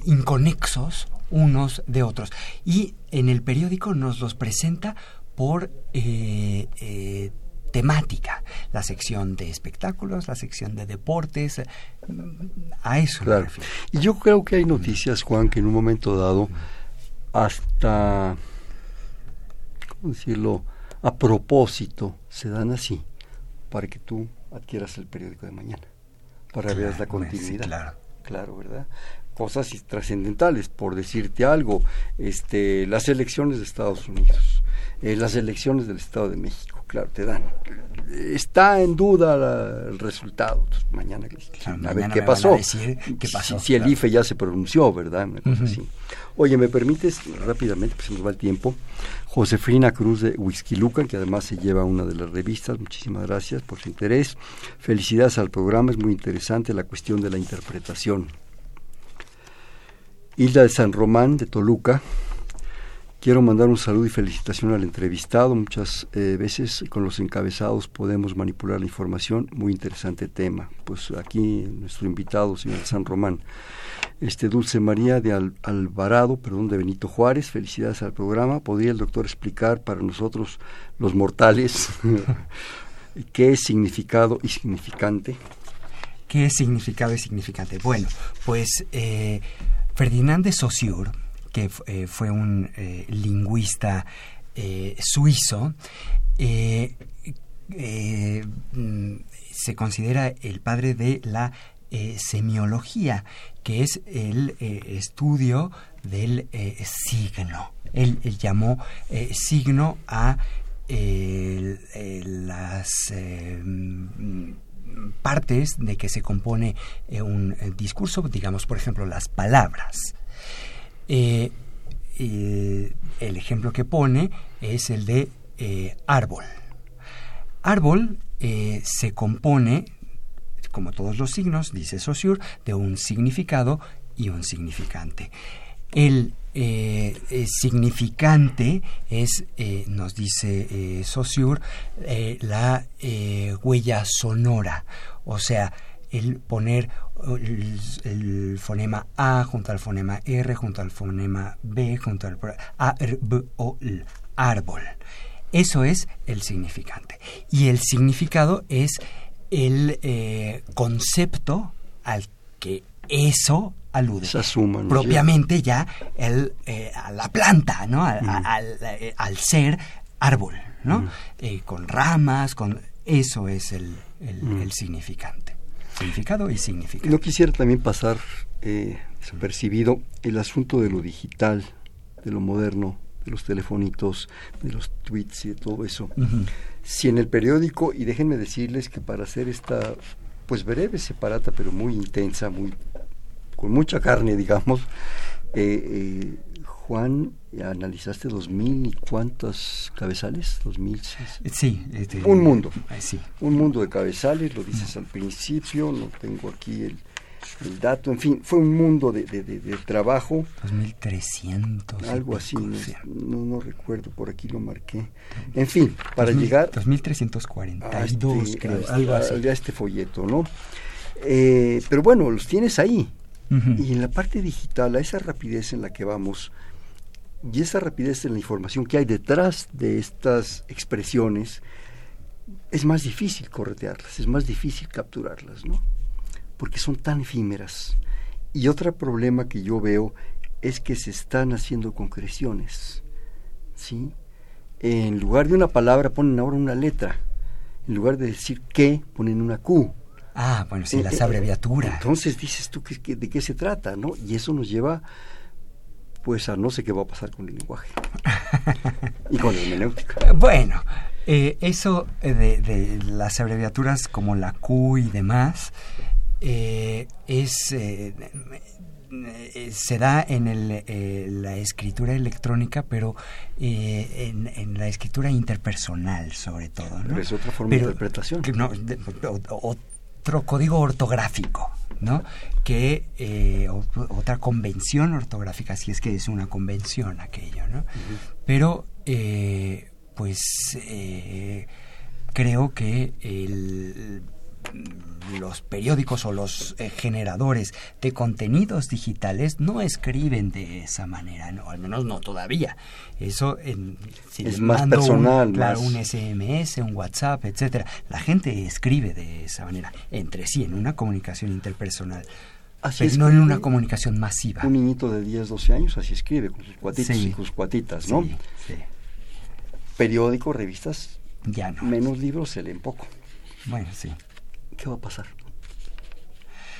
inconexos unos de otros. Y en el periódico nos los presenta por temática, la sección de espectáculos, la sección de deportes, a eso. Claro. Y yo creo que hay noticias, Juan, que en un momento dado, hasta, ¿cómo decirlo? a propósito se dan así para que tú adquieras el periódico de mañana, para ver la continuidad. claro. claro, ¿verdad? Cosas trascendentales, por decirte algo, este, las elecciones de Estados Unidos, eh, las elecciones del Estado de México, claro, te dan. Está en duda el resultado. mañana, a ver qué pasó. qué pasó. Si, el IFE ya se pronunció, ¿verdad? Oye, ¿me permites rápidamente, pues se nos va el tiempo? Josefina Cruz de Whisky Lucan, que además se lleva una de las revistas. Muchísimas gracias por su interés. Felicidades al programa, es muy interesante la cuestión de la interpretación. Hilda de San Román, de Toluca, Quiero mandar un saludo y felicitación al entrevistado. Muchas eh, veces con los encabezados podemos manipular la información. Muy interesante tema. Pues aquí nuestro invitado, señor San Román. Este Dulce María de Alvarado, perdón, de Benito Juárez. Felicidades al programa. ¿Podría el doctor explicar para nosotros, los mortales, qué es significado y significante? ¿Qué es significado y significante? Bueno, pues eh, Ferdinand de Saussure que eh, fue un eh, lingüista eh, suizo, mm, se considera el padre de la semiología, que es el estudio del signo. Él, llamó signo a las mm, partes de que se compone un discurso, digamos, por ejemplo, las palabras. Eh, el ejemplo que pone es el de eh, árbol. Árbol eh, se compone, como todos los signos, dice Saussure, de un significado y un significante. El significante es, nos dice Saussure, la huella sonora, o sea, el poner el, fonema A junto al fonema R, junto al fonema B, junto al A, R, B, O, L, árbol. Eso es el significante. Y el significado es el eh, concepto al que eso alude. propiamente ya el, eh, a la planta, ¿no? Al, eh, ser árbol, ¿no? con ramas, con eso es el, el significante. Significado y significado. No quisiera también pasar eh, desapercibido el asunto de lo digital, de lo moderno, de los telefonitos, de los tweets y de todo eso. Si en el periódico, y déjenme decirles que para hacer esta, pues breve separata, pero muy intensa, muy con mucha carne, digamos. Eh, Juan, analizaste dos mil y cuántos cabezales, dos mil. Sí, este, un mundo. Sí. Un mundo de cabezales, lo dices al principio, no tengo aquí el, el dato, en fin, fue un mundo de, de, de, trabajo. 2.300. Algo así, no, no, recuerdo, por aquí lo marqué. En fin, para llegar... 2.342, este, creo, algo así. A este folleto, ¿no? Eh, pero bueno, los tienes ahí. Y en la parte digital, a esa rapidez en la que vamos, y esa rapidez en la información que hay detrás de estas expresiones, es más difícil corretearlas, es más difícil capturarlas, ¿no? porque son tan efímeras. Y otro problema que yo veo es que se están haciendo concreciones. ¿sí? En lugar de una palabra ponen ahora una letra. En lugar de decir que, ponen una Q. Ah, bueno, sí, las eh, eh, abreviaturas. Entonces dices tú que, de qué se trata, ¿no? Y eso nos lleva pues a no sé qué va a pasar con el lenguaje y con la hermenéutica. Bueno, eh, eso de, de, las abreviaturas como la Q y demás, eh, es eh, eh, se da en el, la escritura electrónica, pero en, la escritura interpersonal, sobre todo. ¿no? es otra forma de interpretación. otro código ortográfico, ¿no? Que otra convención ortográfica, si es que es una convención aquello, ¿no? Pero, pues, creo que el los periódicos o los eh, generadores de contenidos digitales no escriben de esa manera, no, al menos no todavía. Eso en, es más personal, un, claro, un SMS, un WhatsApp, etcétera. La gente escribe de esa manera entre sí en una comunicación interpersonal. Así pero no en una comunicación masiva. Un niñito de 10, 12 años así escribe con sus cuatitos y sus cuatitas, ¿no? Sí, sí. Periódicos, revistas, ya no. Menos libros se leen poco. Bueno, sí. ¿Qué va a pasar?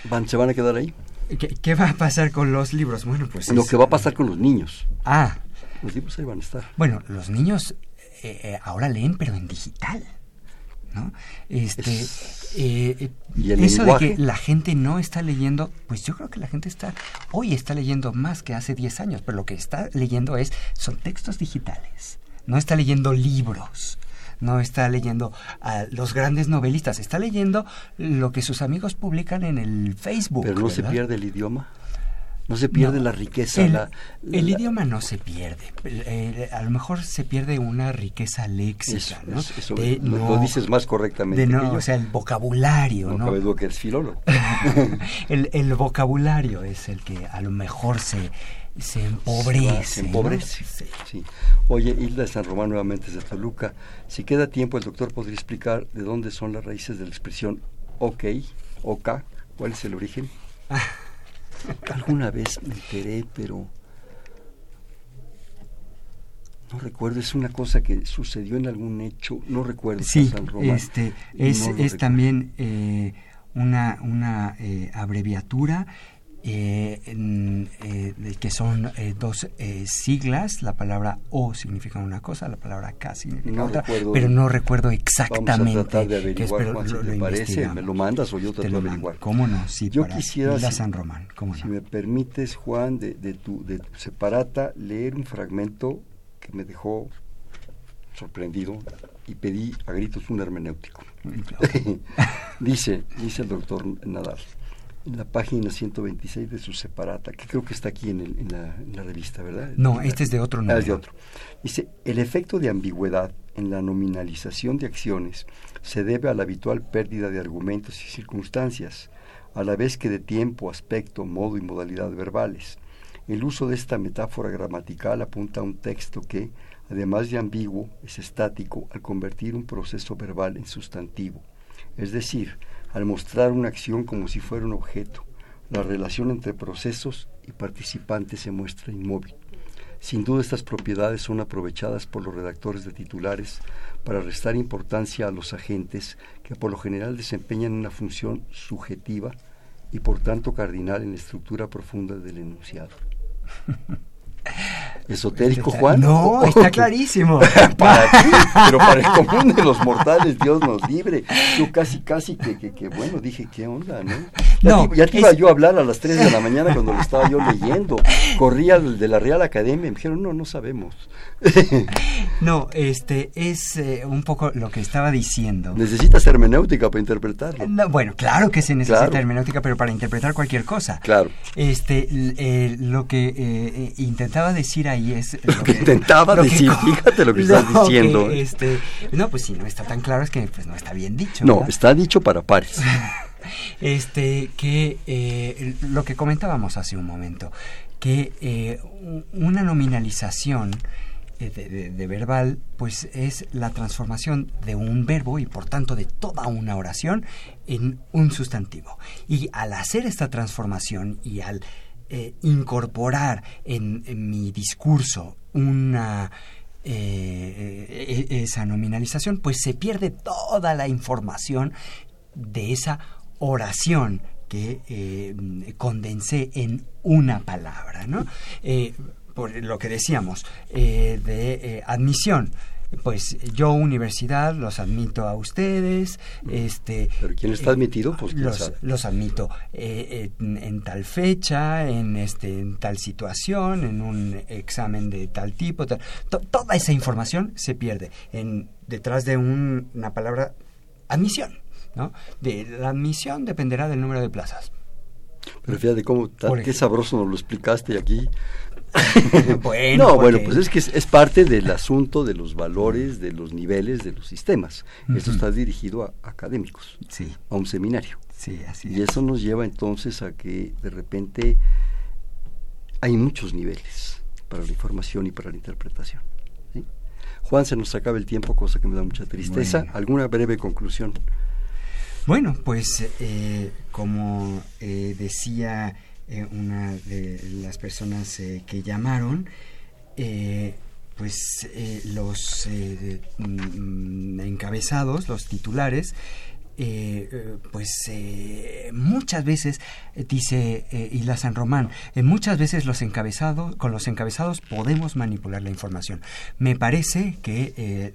¿Van, ¿Se van a quedar ahí? ¿Qué, va a pasar con los libros? Bueno, pues... Lo que va a pasar con los niños. Ah. Los libros ahí van a estar. Bueno, los niños eh, eh, ahora leen, pero en digital. ¿no? Este, eh, eso de que la gente no está leyendo, pues yo creo que la gente está, hoy está leyendo más que hace 10 años, pero lo que está leyendo es, son textos digitales, no está leyendo libros no está leyendo a los grandes novelistas, está leyendo lo que sus amigos publican en el Facebook. Pero no se pierde el idioma. No se pierde la riqueza. El, idioma no se pierde. Eh, a lo mejor se pierde una riqueza léxica, ¿no? Eso, lo, dices más correctamente. no, o sea, el vocabulario, ¿no? ¿no? que es filólogo. el, el vocabulario es el que a lo mejor se se empobrece. Se empobrece. Sí. Oye, Hilda de San Román nuevamente de Toluca. Si queda tiempo, el doctor podría explicar de dónde son las raíces de la expresión ok, ok, cuál es el origen. Alguna vez me enteré, pero no recuerdo, es una cosa que sucedió en algún hecho, no recuerdo. Sí, San Román, este, es, es también eh, una, una eh, abreviatura eh, eh, que son eh, dos siglas, la palabra O significa una cosa, la palabra K significa otra, pero no recuerdo exactamente. Vamos a tratar de averiguar, si te parece, me lo mandas o yo te, lo averiguar. ¿Cómo no? Sí, yo quisiera, si, San Román, ¿cómo si me permites, Juan, de, de, tu, de tu separata, leer un fragmento que me dejó sorprendido y pedí a gritos un hermenéutico. dice, dice el doctor Nadal en la página 126 de su separata, que creo que está aquí en, en, la, revista, ¿verdad? No, este es de otro número. Ah, es de otro. Dice, el efecto de ambigüedad en la nominalización de acciones se debe a la habitual pérdida de argumentos y circunstancias, a la vez que de tiempo, aspecto, modo y modalidad verbales. El uso de esta metáfora gramatical apunta a un texto que, además de ambiguo, es estático al convertir un proceso verbal en sustantivo. Es decir, al mostrar una acción como si fuera un objeto. La relación entre procesos y participantes se muestra inmóvil. Sin duda estas propiedades son aprovechadas por los redactores de titulares para restar importancia a los agentes que por lo general desempeñan una función subjetiva y por tanto cardinal en la estructura profunda del enunciado. esotérico, Juan? No, está clarísimo. para ti, pero para el común de los mortales, Dios nos libre. Yo casi, casi que, que, bueno, dije, ¿qué onda, no? Ya, No, te, ya te iba yo a hablar a las 3 de la mañana cuando lo estaba yo leyendo. Corría el de la Real Academia y me dijeron, no, no sabemos. No, este es eh, un poco lo que estaba diciendo. Necesitas hermenéutica para interpretarlo. No, bueno, claro que se necesita Claro. hermenéutica, pero para interpretar cualquier cosa. Claro. Este, eh, lo que eh, eh, intentaba decir ahí es... Lo que intentaba decir, fíjate lo que estás que, diciendo. este, no, pues si no está tan claro es que pues, no está bien dicho. No, ¿verdad? está dicho para pares. este que eh, lo que comentábamos hace un momento que eh, una nominalización eh, de, de- de verbal pues es la transformación de un verbo y por tanto de toda una oración en un sustantivo y al hacer esta transformación y al eh, incorporar en, mi discurso una eh, e- esa nominalización, pues se pierde toda la información de esa oración que eh, condensé en una palabra, ¿no? Eh, por lo que decíamos, eh, de eh, admisión. Pues yo, universidad, los admito a ustedes. Este, Pero ¿quién está admitido? Pues, los, sabe. los admito eh, en, en tal fecha, en este, en tal situación, en un examen de tal tipo. tal- to- toda esa información se pierde en detrás de un- una palabra admisión, ¿no? De la admisión dependerá del número de plazas. Pero fíjate cómo, ta- Por qué sabroso nos lo explicaste aquí. Bueno, no, porque- bueno, pues es que es, es parte del asunto de los valores, de los niveles, de los sistemas. Esto está dirigido a académicos, Sí, a un seminario. sí, así Y es. eso nos lleva entonces a que de repente hay muchos niveles para la información y para la interpretación. ¿sí? Juan, se nos acaba el tiempo, cosa que me da mucha tristeza. Bueno. ¿Alguna breve conclusión? Bueno, pues eh, como eh, decía eh, una de las personas eh, que llamaron, eh, pues los eh, mm, encabezados, los titulares, eh, eh, pues eh, muchas veces dice eh, San Román, muchas veces los encabezados, con los encabezados podemos manipular la información. Me parece que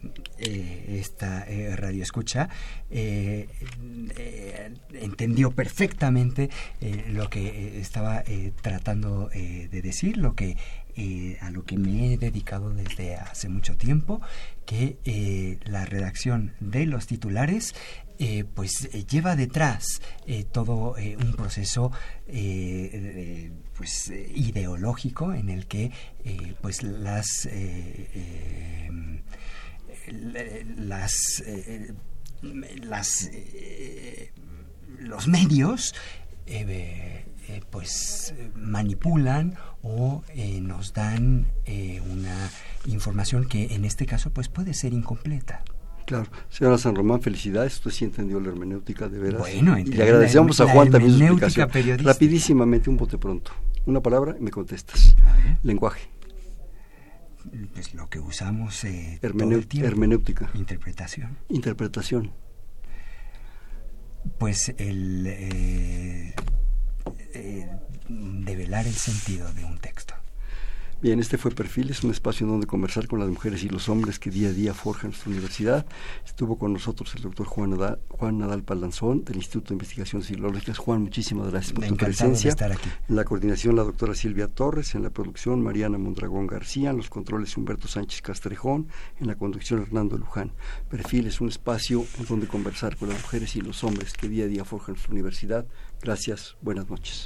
esta radio escucha entendió perfectamente lo que estaba tratando de decir, lo que a lo que me he dedicado desde hace mucho tiempo, que la redacción de los titulares eh, pues eh, lleva detrás eh, todo un proceso pues ideológico en el que pues las las las los medios pues manipulan o eh, nos dan una información que en este caso pues puede ser incompleta. Claro, señora San Román, felicidades, usted sí entendió la hermenéutica de veras. Bueno, y le agradecemos la- a Juan también su explicación. periodística. Rapidísimamente, un bote pronto. Una palabra y me contestas. Lenguaje, Pues lo que usamos eh, todo hermeneu- el tiempo. hermenéutica, Interpretación. interpretación, Pues el eh, eh, develar el sentido de un texto. Bien, este fue Perfil, es un espacio en donde conversar con las mujeres y los hombres que día a día forjan nuestra universidad. Estuvo con nosotros el doctor Juan Nadal, Juan Nadal Palanzón del Instituto de Investigaciones Filológicas. Juan, muchísimas gracias por tu Encantado de presencia. estar aquí. En la coordinación la doctora Silvia Torres, en la producción Mariana Mondragón García, en los controles Humberto Sánchez Castrejón, en la conducción Hernando Luján. Perfil es un espacio en donde conversar con las mujeres y los hombres que día a día forjan nuestra universidad. Gracias, buenas noches.